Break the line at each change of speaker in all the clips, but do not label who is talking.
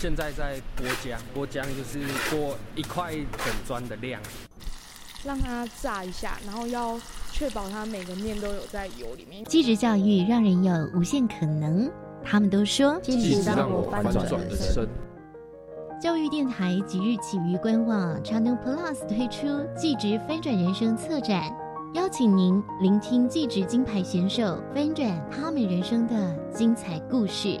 现在在剥浆，剥浆就是剥一块整砖的量，
让它炸一下，然后要确保它每个面都有在油里面。
继职教育让人有无限可能，他们都说
继职让我翻转人生。
教育电台即日起于官网 Channel Plus 推出继职翻转人生策展，邀请您聆听继职金牌选手翻转他们人生的精彩故事。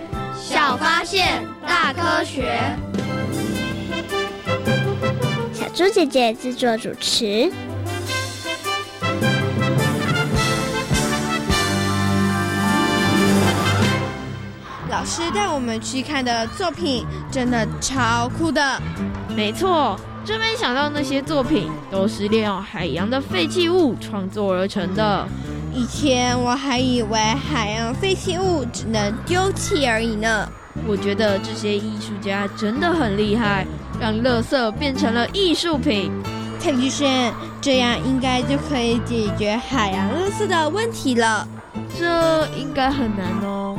小发现，大科学。
小猪姐姐制作主持。
老师带我们去看的作品真的超酷的。
没错，真没想到那些作品都是利用海洋的废弃物创作而成的。
以前我还以为海洋废弃物只能丢弃而已呢。
我觉得这些艺术家真的很厉害，让垃圾变成了艺术品。
蔡菊轩，这样应该就可以解决海洋垃圾的问题了。
这应该很难哦。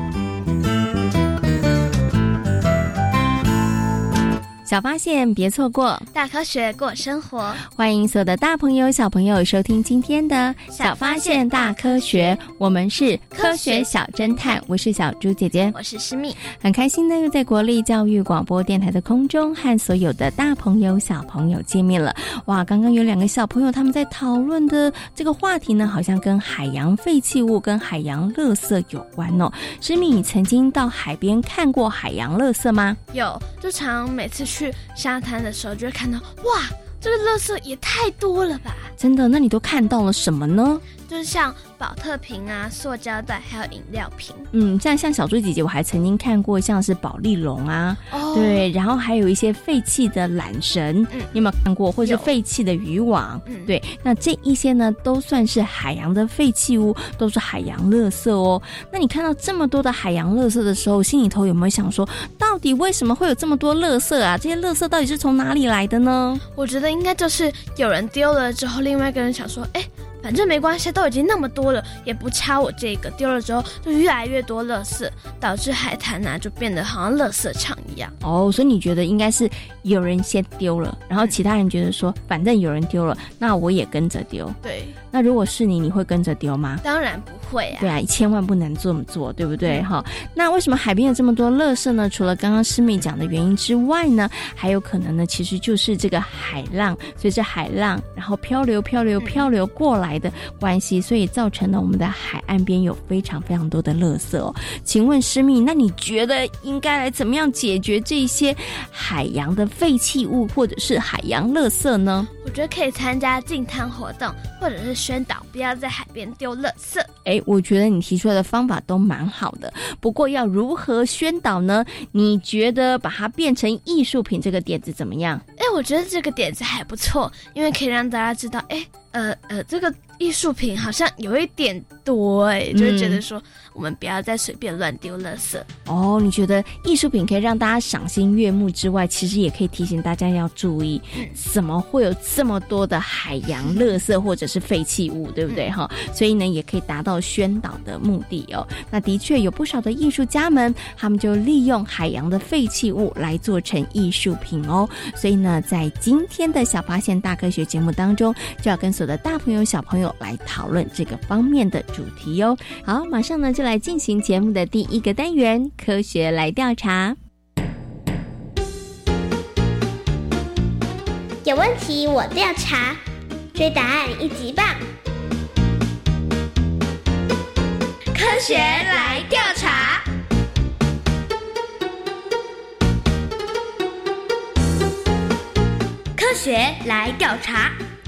小发现，别错过
大科学过生活。
欢迎所有的大朋友、小朋友收听今天的小发现大科学。我们是科学小侦探，我是小猪姐姐，
我是诗密。
很开心呢，又在国立教育广播电台的空中和所有的大朋友、小朋友见面了。哇，刚刚有两个小朋友他们在讨论的这个话题呢，好像跟海洋废弃物、跟海洋垃圾有关哦。诗密，你曾经到海边看过海洋垃圾吗？
有，就常每次去。去沙滩的时候，就会看到哇，这个垃圾也太多了吧！
真的，那你都看到了什么呢？
就是像保特瓶啊、塑胶袋，还有饮料瓶。
嗯，这样像小猪姐姐，我还曾经看过像是保利龙啊，对，然后还有一些废弃的缆绳，嗯，你有没有看过？或是废弃的渔网？嗯，对，那这一些呢，都算是海洋的废弃物，都是海洋垃圾哦。那你看到这么多的海洋垃圾的时候，心里头有没有想说，到底为什么会有这么多垃圾啊？这些垃圾到底是从哪里来的呢？
我觉得应该就是有人丢了之后，另外一个人想说，哎。反正没关系，都已经那么多了，也不差我这个。丢了之后，就越来越多垃圾，导致海滩呐就变得好像垃圾场一样。
哦，所以你觉得应该是有人先丢了，然后其他人觉得说，反正有人丢了，那我也跟着丢。
对。
那如果是你，你会跟着丢吗？
当然不会啊。
对啊，千万不能这么做，对不对？哈，那为什么海边有这么多垃圾呢？除了刚刚师妹讲的原因之外呢，还有可能呢，其实就是这个海浪，随着海浪然后漂流、漂流、漂流过来的关系，所以造成了我们的海岸边有非常非常多的垃圾哦。请问师妹，那你觉得应该来怎么样解决这些海洋的废弃物或者是海洋垃圾呢？
我觉得可以参加净滩活动，或者是宣导不要在海边丢垃圾。
哎，我觉得你提出来的方法都蛮好的，不过要如何宣导呢？你觉得把它变成艺术品这个点子怎么样？
哎，我觉得这个点子还不错，因为可以让大家知道，哎，呃呃，这个。艺术品好像有一点多哎，就会觉得说我们不要再随便乱丢垃圾
哦。你觉得艺术品可以让大家赏心悦目之外，其实也可以提醒大家要注意，怎么会有这么多的海洋垃圾或者是废弃物，对不对哈？所以呢，也可以达到宣导的目的哦。那的确有不少的艺术家们，他们就利用海洋的废弃物来做成艺术品哦。所以呢，在今天的小发现大科学节目当中，就要跟所有的大朋友小朋友。来讨论这个方面的主题哟。好，马上呢就来进行节目的第一个单元——科学来调查。
有问题我调查，追答案一级棒。
科学来调查，科学来调查。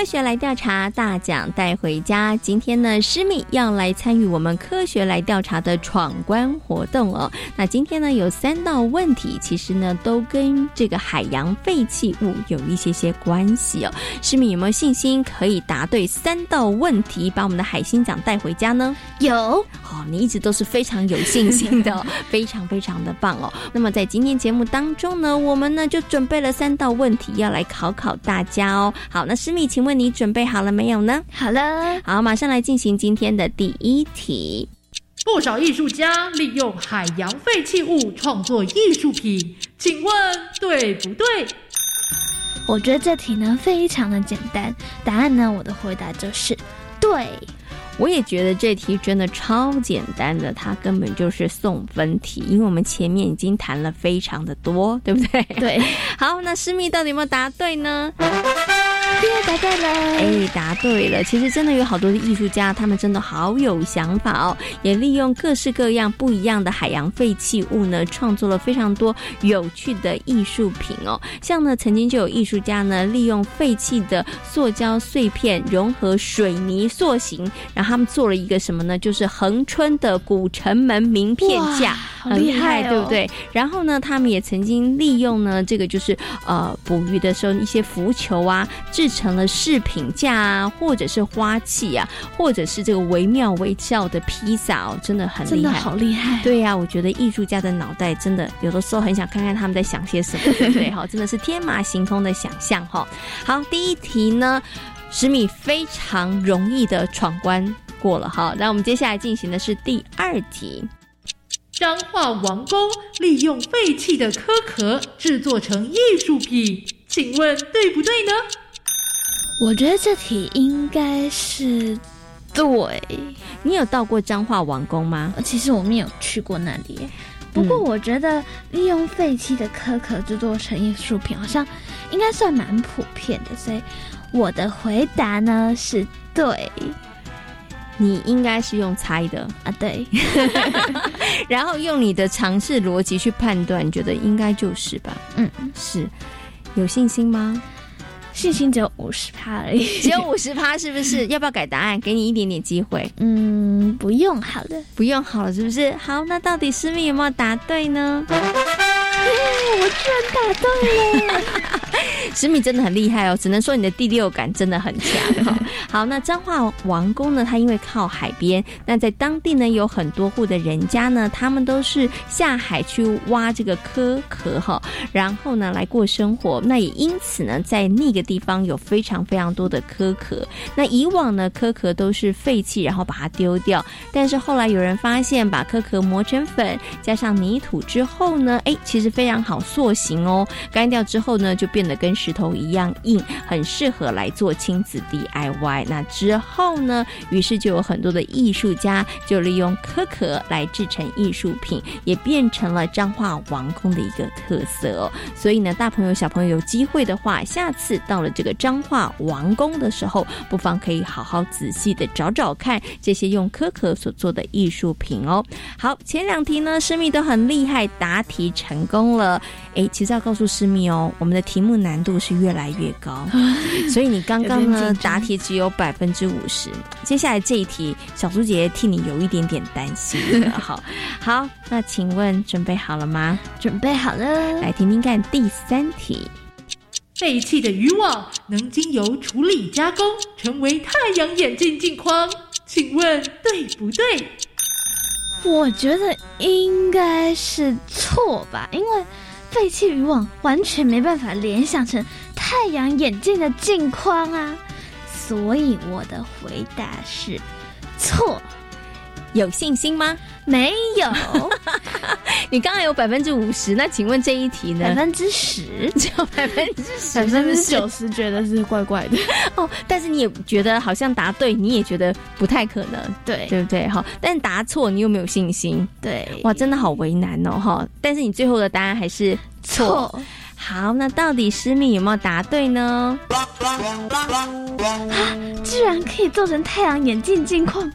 科学来调查，大奖带回家。今天呢，诗敏要来参与我们科学来调查的闯关活动哦。那今天呢，有三道问题，其实呢，都跟这个海洋废弃物有一些些关系哦。诗敏有没有信心可以答对三道问题，把我们的海星奖带回家呢？
有
哦，你一直都是非常有信心的，非常非常的棒哦。那么在今天节目当中呢，我们呢就准备了三道问题要来考考大家哦。好，那诗敏，请问。问你准备好了没有呢？
好了，
好，马上来进行今天的第一题。
不少艺术家利用海洋废弃物创作艺术品，请问对不对？
我觉得这题呢非常的简单，答案呢我的回答就是对。
我也觉得这题真的超简单的，它根本就是送分题，因为我们前面已经谈了非常的多，对不对？
对。
好，那诗密到底有没有答对呢？
答对了，
哎，答对了。其实真的有好多的艺术家，他们真的好有想法哦，也利用各式各样不一样的海洋废弃物呢，创作了非常多有趣的艺术品哦。像呢，曾经就有艺术家呢，利用废弃的塑胶碎片融合水泥塑形，然后他们做了一个什么呢？就是恒春的古城门名片架，
很厉害，
对不对？然后呢，他们也曾经利用呢，这个就是呃，捕鱼的时候一些浮球啊，制成了饰品架啊，或者是花器啊，或者是这个惟妙惟肖的披萨哦，真的很厉害，
好厉害。
对呀，我觉得艺术家的脑袋真的有的时候很想看看他们在想些什么，对 不对？哈，真的是天马行空的想象哈。好，第一题呢，十米非常容易的闯关过了哈。那我们接下来进行的是第二题，
彰化王宫利用废弃的壳壳制作成艺术品，请问对不对呢？
我觉得这题应该是对。
你有到过彰化王宫吗？
其实我没有去过那里。不过我觉得利用废弃的壳壳制作成艺术品，好像应该算蛮普遍的。所以我的回答呢是对。
你应该是用猜的
啊，对。
然后用你的尝试逻辑去判断，你觉得应该就是吧？
嗯，
是有信心吗？
信心只有五十趴而已，
只有五十趴，是不是？要不要改答案？给你一点点机会。
嗯，不用，好了，
不用好了，是不是？好，那到底师妹有没有答对呢？
我居然答对了！
十米真的很厉害哦，只能说你的第六感真的很强哈。好，那彰化王宫呢？它因为靠海边，那在当地呢有很多户的人家呢，他们都是下海去挖这个壳壳哈，然后呢来过生活。那也因此呢，在那个地方有非常非常多的壳壳。那以往呢，壳壳都是废弃，然后把它丢掉。但是后来有人发现，把壳壳磨成粉，加上泥土之后呢，哎，其实非常好塑形哦。干掉之后呢，就变得跟石头一样硬，很适合来做亲子 DIY。那之后呢，于是就有很多的艺术家就利用壳壳来制成艺术品，也变成了彰化王宫的一个特色哦。所以呢，大朋友小朋友有机会的话，下次到了这个彰化王宫的时候，不妨可以好好仔细的找找看这些用壳壳所做的艺术品哦。好，前两题呢，诗密都很厉害，答题成功了。哎，其实要告诉诗密哦，我们的题目难度是越来越高，所以你刚刚呢答题只有百分之五十。接下来这一题，小猪姐姐替你有一点点担心。好，好，那请问准备好了吗？
准备好了，
来听听看第三题。
废弃的渔网能经由处理加工成为太阳眼镜镜框，请问对不对？
我觉得应该是错吧，因为。废弃渔网完全没办法联想成太阳眼镜的镜框啊，所以我的回答是错。
有信心吗？
没有。
你刚刚有百分之五十，那请问这一题呢？
百分之十，
只有百分之十，
百分之九十觉得是怪怪的
哦。但是你也觉得好像答对，你也觉得不太可能，
对
对不对？哈，但答错你又没有信心，
对，
哇，真的好为难哦，哈。但是你最后的答案还是
错。
好，那到底诗密有没有答对呢？
啊 居然可以做成太阳眼镜镜框。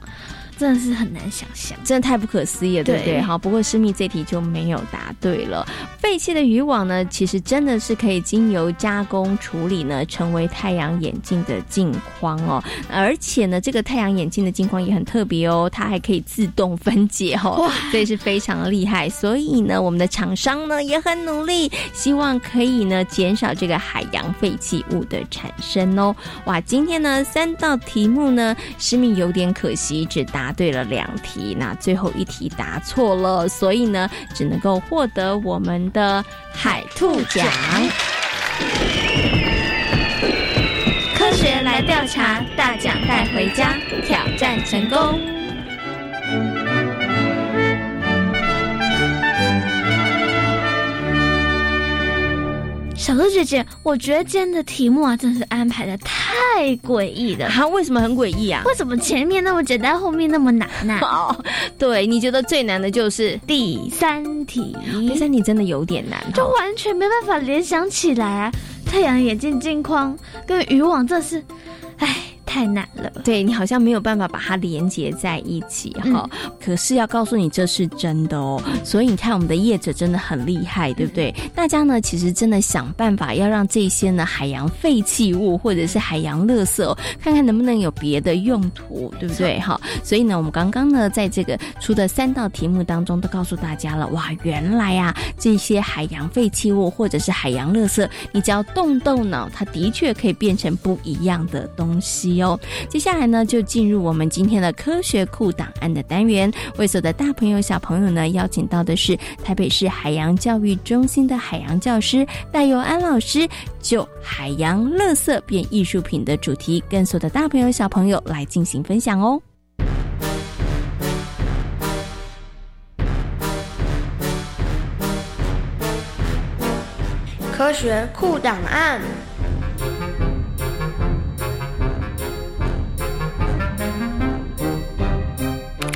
真的是很难想象，
真的太不可思议了，对不对？好，不过诗密这题就没有答对了。废弃的渔网呢，其实真的是可以经由加工处理呢，成为太阳眼镜的镜框哦。而且呢，这个太阳眼镜的镜框也很特别哦，它还可以自动分解哦，所以是非常的厉害。所以呢，我们的厂商呢也很努力，希望可以呢减少这个海洋废弃物的产生哦。哇，今天呢三道题目呢，诗密有点可惜，只答。答对了两题，那最后一题答错了，所以呢，只能够获得我们的海兔奖。
科学来调查，大奖带回家，挑战成功。
小鹿姐姐，我觉得今天的题目啊，真是安排的太诡异了。
它为什么很诡异啊？
为什么前面那么简单，后面那么难呢？
哦，对，你觉得最难的就是
第三题。
第三题真的有点难，
就完全没办法联想起来啊！太阳眼镜镜框跟渔网，这是，唉。太难了，
对你好像没有办法把它连接在一起哈。可是要告诉你这是真的哦，所以你看我们的业者真的很厉害，对不对？大家呢其实真的想办法要让这些呢海洋废弃物或者是海洋垃圾，看看能不能有别的用途，对不对？哈，所以呢我们刚刚呢在这个出的三道题目当中都告诉大家了，哇，原来啊这些海洋废弃物或者是海洋垃圾，你只要动动脑，它的确可以变成不一样的东西哦。接下来呢，就进入我们今天的科学库档案的单元。为所的大朋友、小朋友呢，邀请到的是台北市海洋教育中心的海洋教师戴佑安老师，就海洋垃圾变艺术品的主题，跟所有的大朋友、小朋友来进行分享哦。
科学库档案。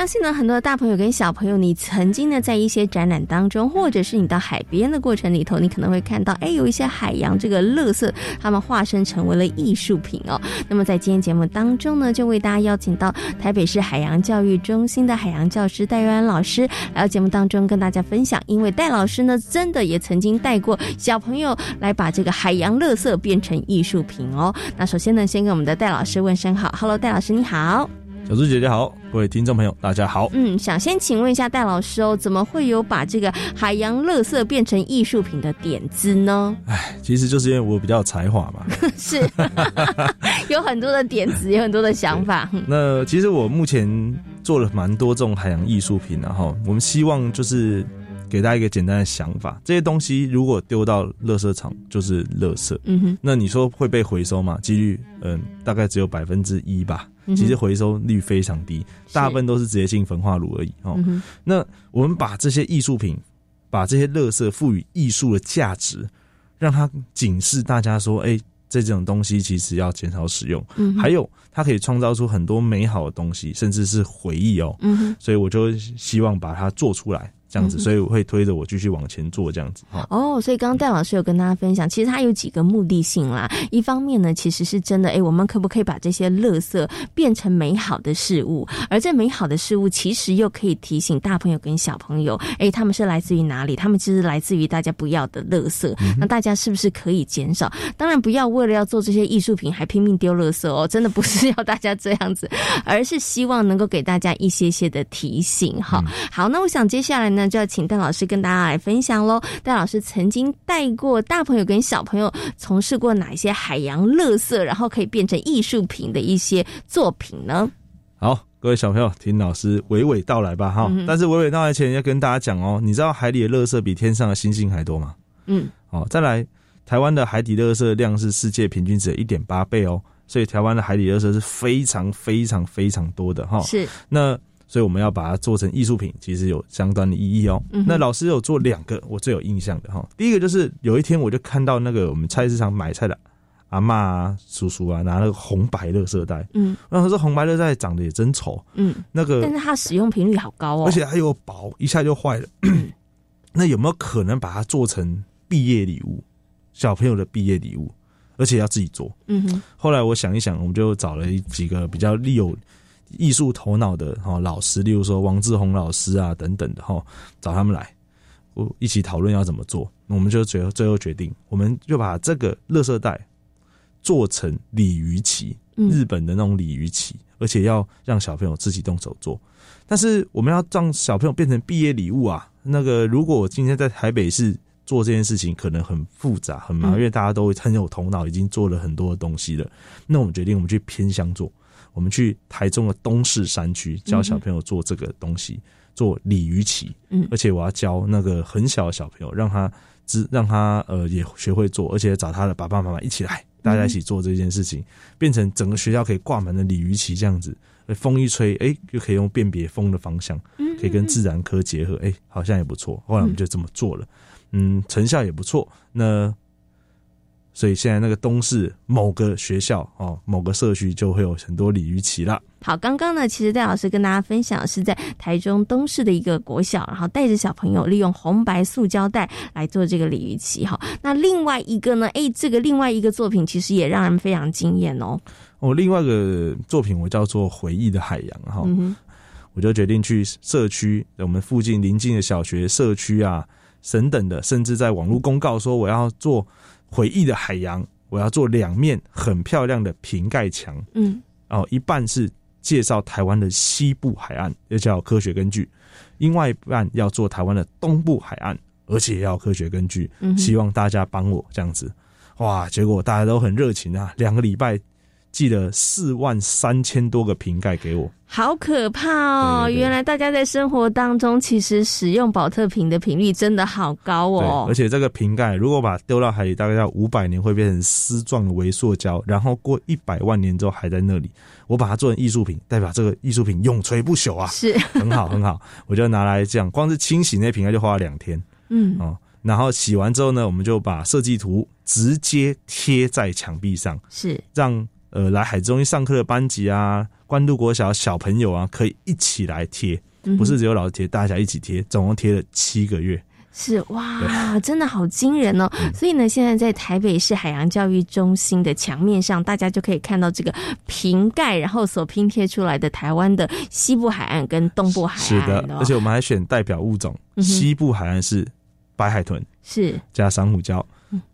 相信呢，很多大朋友跟小朋友，你曾经呢在一些展览当中，或者是你到海边的过程里头，你可能会看到，哎，有一些海洋这个垃圾，他们化身成为了艺术品哦。那么在今天节目当中呢，就为大家邀请到台北市海洋教育中心的海洋教师戴瑞安老师来到节目当中跟大家分享。因为戴老师呢，真的也曾经带过小朋友来把这个海洋垃圾变成艺术品哦。那首先呢，先跟我们的戴老师问声好，Hello，戴老师你好。
小猪姐姐好，各位听众朋友大家好。
嗯，想先请问一下戴老师哦，怎么会有把这个海洋垃圾变成艺术品的点子呢？
哎，其实就是因为我比较有才华嘛。
是，有很多的点子，有很多的想法。
那其实我目前做了蛮多这种海洋艺术品，然后我们希望就是给大家一个简单的想法：这些东西如果丢到垃圾场就是垃圾。嗯哼。那你说会被回收吗？几率嗯，大概只有百分之一吧。其实回收率非常低，大部分都是直接进焚化炉而已哦。那我们把这些艺术品，把这些垃圾赋予艺术的价值，让它警示大家说：哎，这种东西其实要减少使用。嗯还有，它可以创造出很多美好的东西，甚至是回忆哦。所以我就希望把它做出来。这样子，所以我会推着我继续往前做这样子。
哦，所以刚刚戴老师有跟大家分享，其实他有几个目的性啦。一方面呢，其实是真的，哎，我们可不可以把这些垃圾变成美好的事物？而这美好的事物，其实又可以提醒大朋友跟小朋友，哎，他们是来自于哪里？他们其实来自于大家不要的垃圾。那大家是不是可以减少？当然，不要为了要做这些艺术品还拼命丢垃圾哦，真的不是要大家这样子，而是希望能够给大家一些些的提醒。哈，好，那我想接下来呢？那就要请戴老师跟大家来分享喽。戴老师曾经带过大朋友跟小朋友从事过哪一些海洋垃圾，然后可以变成艺术品的一些作品呢？
好，各位小朋友，听老师娓娓道来吧哈。但是娓娓道来前要跟大家讲哦，你知道海里的垃圾比天上的星星还多吗？嗯，好，再来，台湾的海底垃圾量是世界平均值的一点八倍哦，所以台湾的海底垃圾是非常非常非常多的哈。
是
那。所以我们要把它做成艺术品，其实有相当的意义哦。那老师有做两个，我最有印象的哈。第一个就是有一天我就看到那个我们菜市场买菜的阿妈啊、叔叔啊，拿那个红白乐色袋。嗯，然后说红白乐袋长得也真丑。嗯，那个，
但是它使用频率好高哦，
而且它又薄，一下就坏了。那有没有可能把它做成毕业礼物？小朋友的毕业礼物，而且要自己做。嗯哼。后来我想一想，我们就找了几个比较利有。艺术头脑的哈老师，例如说王志宏老师啊等等的哈，找他们来，我一起讨论要怎么做。我们就最后最后决定，我们就把这个乐色袋做成鲤鱼旗，日本的那种鲤鱼旗，而且要让小朋友自己动手做。但是我们要让小朋友变成毕业礼物啊，那个如果我今天在台北市做这件事情，可能很复杂很麻烦，因为大家都很有头脑，已经做了很多东西了。那我们决定，我们去偏乡做。我们去台中的东势山区教小朋友做这个东西，做鲤鱼旗。嗯，而且我要教那个很小的小朋友，让他知让他呃也学会做，而且找他的爸爸妈妈一起来，大家一起做这件事情，变成整个学校可以挂满的鲤鱼旗这样子。风一吹，哎，就可以用辨别风的方向，可以跟自然科结合，哎，好像也不错。后来我们就这么做了，嗯，成效也不错。那。所以现在那个东市某个学校哦，某个社区就会有很多鲤鱼旗了。
好，刚刚呢，其实戴老师跟大家分享是在台中东市的一个国小，然后带着小朋友利用红白塑胶袋来做这个鲤鱼旗。哈，那另外一个呢，哎，这个另外一个作品其实也让人非常惊艳哦。
哦，另外一个作品我叫做回忆的海洋哈，我就决定去社区，我们附近邻近的小学、社区啊等等的，甚至在网络公告说我要做。回忆的海洋，我要做两面很漂亮的瓶盖墙。嗯，哦，一半是介绍台湾的西部海岸，也叫科学根据；另外一半要做台湾的东部海岸，而且要科学根据。希望大家帮我这样子。哇，结果大家都很热情啊，两个礼拜。寄了四万三千多个瓶盖给我，
好可怕哦！原来大家在生活当中其实使用保特瓶的频率真的好高哦。
而且这个瓶盖如果把它丢到海里，大概要五百年会变成丝状的微塑胶，然后过一百万年之后还在那里。我把它做成艺术品，代表这个艺术品永垂不朽啊！
是
很好很好，我就拿来这样，光是清洗那瓶盖就花了两天。嗯哦，然后洗完之后呢，我们就把设计图直接贴在墙壁上，
是
让。呃，来海中心上课的班级啊，关渡国小小朋友啊，可以一起来贴，不是只有老师贴，大家一起贴，总共贴了七个月。
是哇，真的好惊人哦！所以呢，现在在台北市海洋教育中心的墙面上，大家就可以看到这个瓶盖，然后所拼贴出来的台湾的西部海岸跟东部海岸。
是的，而且我们还选代表物种，西部海岸是白海豚，
是。
加珊瑚礁；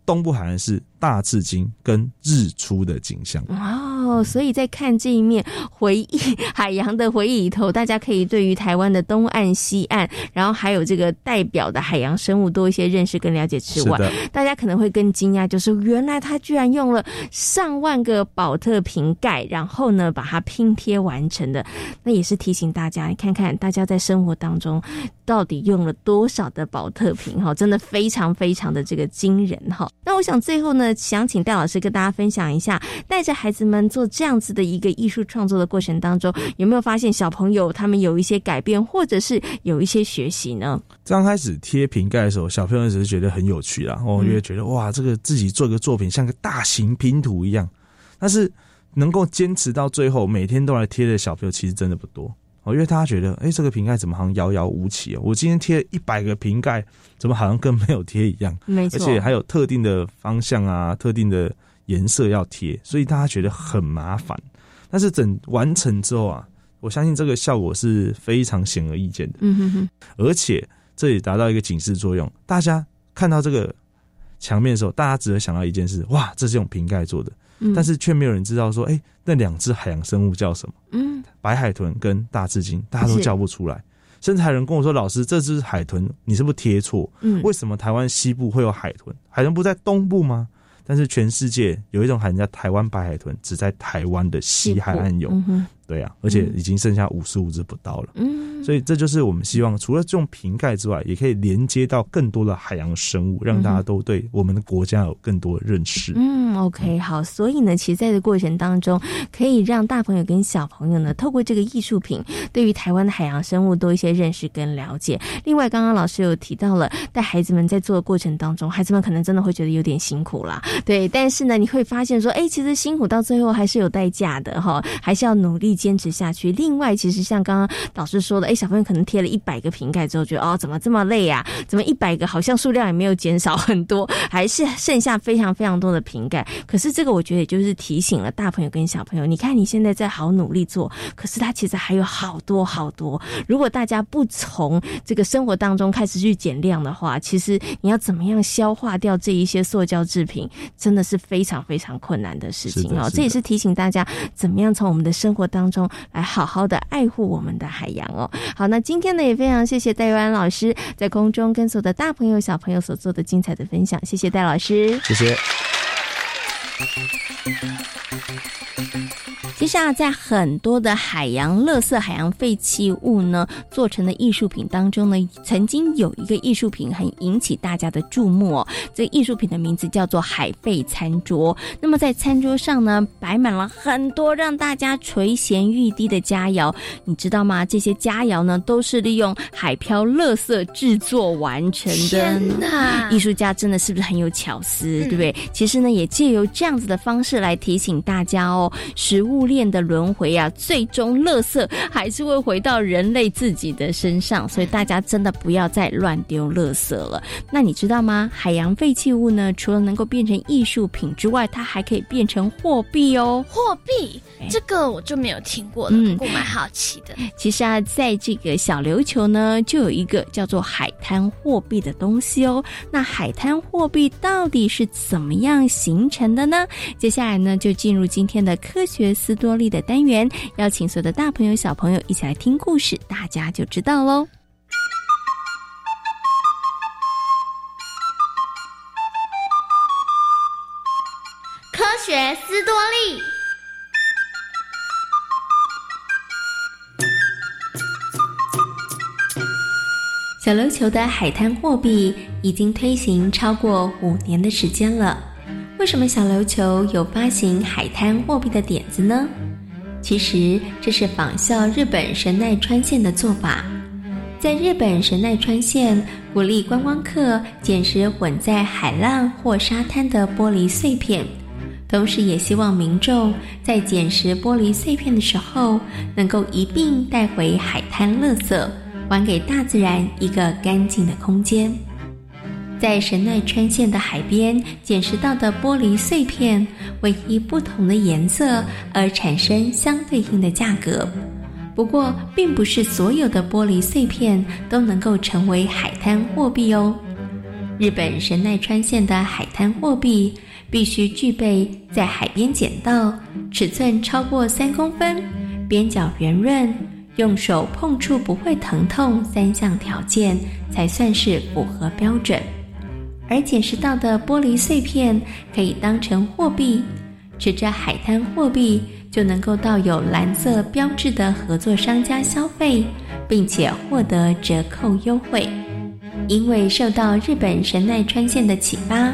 东部海岸是大赤鲸跟日出的景象。
哦，所以在看这一面回忆海洋的回忆里头，大家可以对于台湾的东岸、西岸，然后还有这个代表的海洋生物多一些认识跟了解之外，大家可能会更惊讶，就是原来他居然用了上万个宝特瓶盖，然后呢把它拼贴完成的。那也是提醒大家，看看大家在生活当中到底用了多少的宝特瓶哈，真的非常非常的这个惊人哈。那我想最后呢，想请戴老师跟大家分享一下，带着孩子们。做这样子的一个艺术创作的过程当中，有没有发现小朋友他们有一些改变，或者是有一些学习呢？
刚开始贴瓶盖的时候，小朋友只是觉得很有趣啦，我也觉得哇，这个自己做一个作品像个大型拼图一样。但是能够坚持到最后，每天都来贴的小朋友其实真的不多哦，因为大家觉得，哎，这个瓶盖怎么好像遥遥无期哦？我今天贴一百个瓶盖，怎么好像跟没有贴一样？
没错，
而且还有特定的方向啊，特定的。颜色要贴，所以大家觉得很麻烦。但是整完成之后啊，我相信这个效果是非常显而易见的。
嗯哼哼。
而且这也达到一个警示作用，大家看到这个墙面的时候，大家只会想到一件事：哇，这是用瓶盖做的。嗯。但是却没有人知道说，哎，那两只海洋生物叫什么？
嗯。
白海豚跟大赤鲸，大家都叫不出来。甚至还有人跟我说：“老师，这只海豚你是不是贴错？
嗯。
为什么台湾西部会有海豚？海豚不在东部吗？”但是全世界有一种海豚叫台湾白海豚，只在台湾的西海岸有。对啊，而且已经剩下五十五只不到了。
嗯，
所以这就是我们希望，除了这种瓶盖之外，也可以连接到更多的海洋生物，让大家都对我们的国家有更多的认识。
嗯，OK，好。所以呢，其实在这过程当中，可以让大朋友跟小朋友呢，透过这个艺术品，对于台湾的海洋生物多一些认识跟了解。另外，刚刚老师有提到了，带孩子们在做的过程当中，孩子们可能真的会觉得有点辛苦啦。对，但是呢，你会发现说，哎，其实辛苦到最后还是有代价的哈，还是要努力。坚持下去。另外，其实像刚刚老师说的，哎，小朋友可能贴了一百个瓶盖之后，觉得哦，怎么这么累啊？怎么一百个好像数量也没有减少很多，还是剩下非常非常多的瓶盖。可是这个我觉得也就是提醒了大朋友跟小朋友，你看你现在在好努力做，可是它其实还有好多好多。如果大家不从这个生活当中开始去减量的话，其实你要怎么样消化掉这一些塑胶制品，真的是非常非常困难的事情哦。这也是提醒大家，怎么样从我们的生活当。中来好好的爱护我们的海洋哦。好，那今天呢也非常谢谢戴玉安老师在空中跟所有的大朋友小朋友所做的精彩的分享，谢谢戴老师，
谢谢。
其实啊，在很多的海洋垃圾、海洋废弃物呢做成的艺术品当中呢，曾经有一个艺术品很引起大家的注目。这艺术品的名字叫做海贝餐桌。那么在餐桌上呢，摆满了很多让大家垂涎欲滴的佳肴。你知道吗？这些佳肴呢，都是利用海漂垃圾制作完成的。艺术家真的是不是很有巧思？对不对？其实呢，也借由这样子的方式来提醒大家哦，食物。链的轮回啊，最终垃圾还是会回到人类自己的身上，所以大家真的不要再乱丢垃圾了。那你知道吗？海洋废弃物呢，除了能够变成艺术品之外，它还可以变成货币哦。
货币，这个我就没有听过了，嗯，我蛮好奇的。
其实啊，在这个小琉球呢，就有一个叫做海滩货币的东西哦。那海滩货币到底是怎么样形成的呢？接下来呢，就进入今天的科学斯。多利的单元，邀请所有的大朋友、小朋友一起来听故事，大家就知道喽。
科学斯多利，小琉球的海滩货币已经推行超过五年的时间了。为什么小琉球有发行海滩货币的点子呢？其实这是仿效日本神奈川县的做法。在日本神奈川县，鼓励观光客捡拾混在海浪或沙滩的玻璃碎片，
同时也希望民众在捡拾玻璃碎片的时候，能够一并带回海滩垃圾，还给大自然一个干净的空间。在神奈川县的海边捡拾到的玻璃碎片，会依不同的颜色而产生相对应的价格。不过，并不是所有的玻璃碎片都能够成为海滩货币哦。日本神奈川县的海滩货币必须具备在海边捡到、尺寸超过三公分、边角圆润、用手碰触不会疼痛三项条件，才算是符合标准。而捡拾到的玻璃碎片可以当成货币，持着海滩货币就能够到有蓝色标志的合作商家消费，并且获得折扣优惠。因为受到日本神奈川县的启发，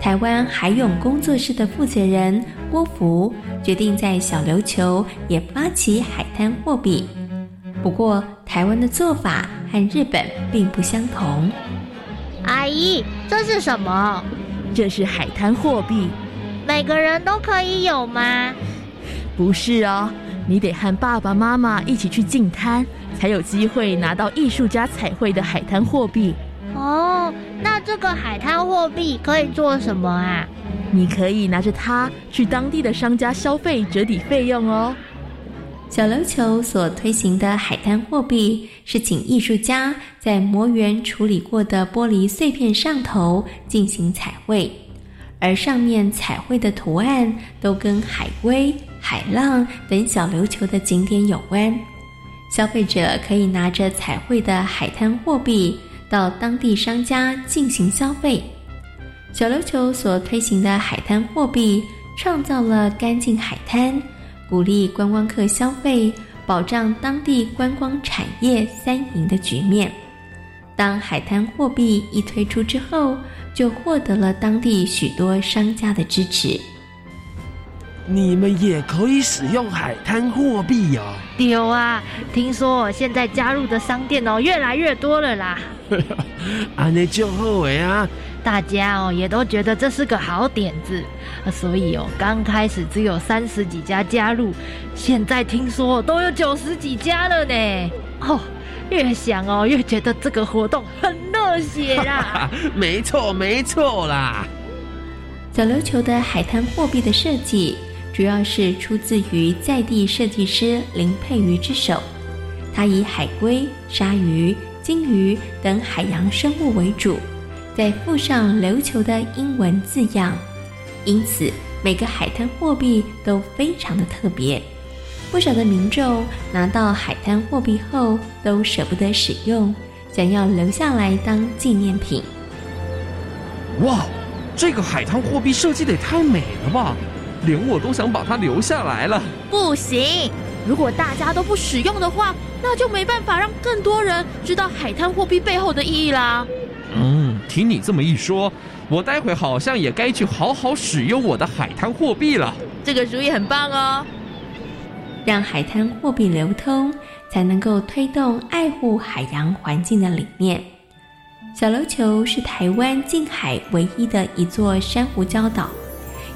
台湾海泳工作室的负责人郭福决定在小琉球也发起海滩货币。不过，台湾的做法和日本并不相同。
阿姨，这是什么？
这是海滩货币，
每个人都可以有吗？
不是哦，你得和爸爸妈妈一起去进滩，才有机会拿到艺术家彩绘的海滩货币。
哦，那这个海滩货币可以做什么啊？
你可以拿着它去当地的商家消费，折抵费用哦。
小琉球所推行的海滩货币是请艺术家在磨圆处理过的玻璃碎片上头进行彩绘，而上面彩绘的图案都跟海龟、海浪等小琉球的景点有关。消费者可以拿着彩绘的海滩货币到当地商家进行消费。小琉球所推行的海滩货币创造了干净海滩。鼓励观光客消费，保障当地观光产业三赢的局面。当海滩货币一推出之后，就获得了当地许多商家的支持。
你们也可以使用海滩货币哦。
有啊，听说现在加入的商店哦越来越多了啦。
啊，那就好哎啊！
大家哦也都觉得这是个好点子，所以哦刚开始只有三十几家加入，现在听说都有九十几家了呢。哦，越想哦越觉得这个活动很热血啦。
没错没错啦。
小琉球的海滩货币的设计，主要是出自于在地设计师林佩瑜之手，他以海龟、鲨鱼、鲸鱼等海洋生物为主。再附上琉球的英文字样，因此每个海滩货币都非常的特别。不少的民众拿到海滩货币后都舍不得使用，想要留下来当纪念品。
哇，这个海滩货币设计的也太美了吧！连我都想把它留下来了。
不行，如果大家都不使用的话，那就没办法让更多人知道海滩货币背后的意义啦。
嗯，听你这么一说，我待会好像也该去好好使用我的海滩货币了。
这个主意很棒哦！
让海滩货币流通，才能够推动爱护海洋环境的理念。小琉球是台湾近海唯一的一座珊瑚礁岛，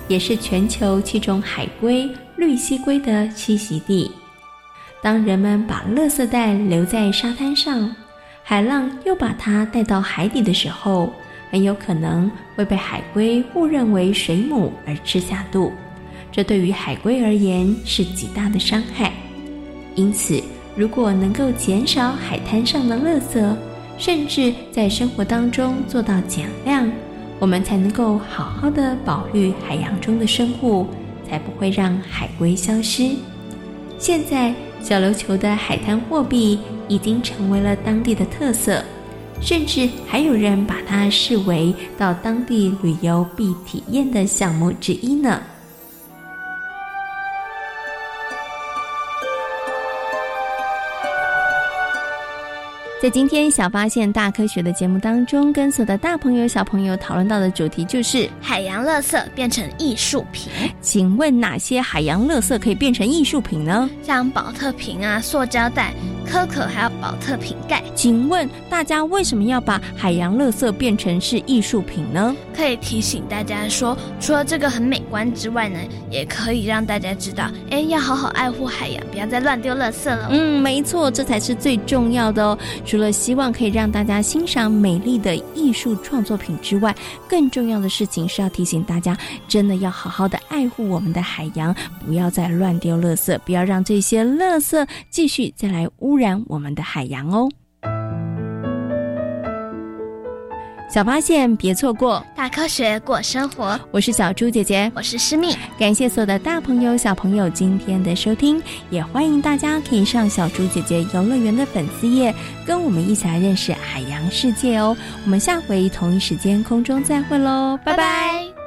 也是全球七种海龟绿蜥龟的栖息地。当人们把垃圾袋留在沙滩上，海浪又把它带到海底的时候，很有可能会被海龟误认为水母而吃下肚，这对于海龟而言是极大的伤害。因此，如果能够减少海滩上的垃圾，甚至在生活当中做到减量，我们才能够好好的保育海洋中的生物，才不会让海龟消失。现在。小琉球的海滩货币已经成为了当地的特色，甚至还有人把它视为到当地旅游必体验的项目之一呢。在今天小发现大科学的节目当中，跟所有的大朋友小朋友讨论到的主题就是
海洋垃圾变成艺术品。
请问哪些海洋垃圾可以变成艺术品呢？
像保特瓶啊、塑胶袋、可可还有
宝特瓶盖。
请问大家为什么要把海洋垃圾变成是艺术品呢？
可以提醒大家说，除了这个很美观之外呢，也可以让大家知道，哎，要好好爱护海洋，不要再乱丢垃圾了。
嗯，没错，这才是最重要的哦。除了希望可以让大家欣赏美丽的艺术创作品之外，更重要的事情是要提醒大家，真的要好好的爱护我们的海洋，不要再乱丢垃圾，不要让这些垃圾继续再来污染我们的海洋哦。小发现，别错过
大科学过生活。
我是小猪姐姐，
我是诗密。
感谢所有的大朋友、小朋友今天的收听，也欢迎大家可以上小猪姐姐游乐园的粉丝页，跟我们一起来认识海洋世界哦。我们下回同一时间空中再会喽，拜拜。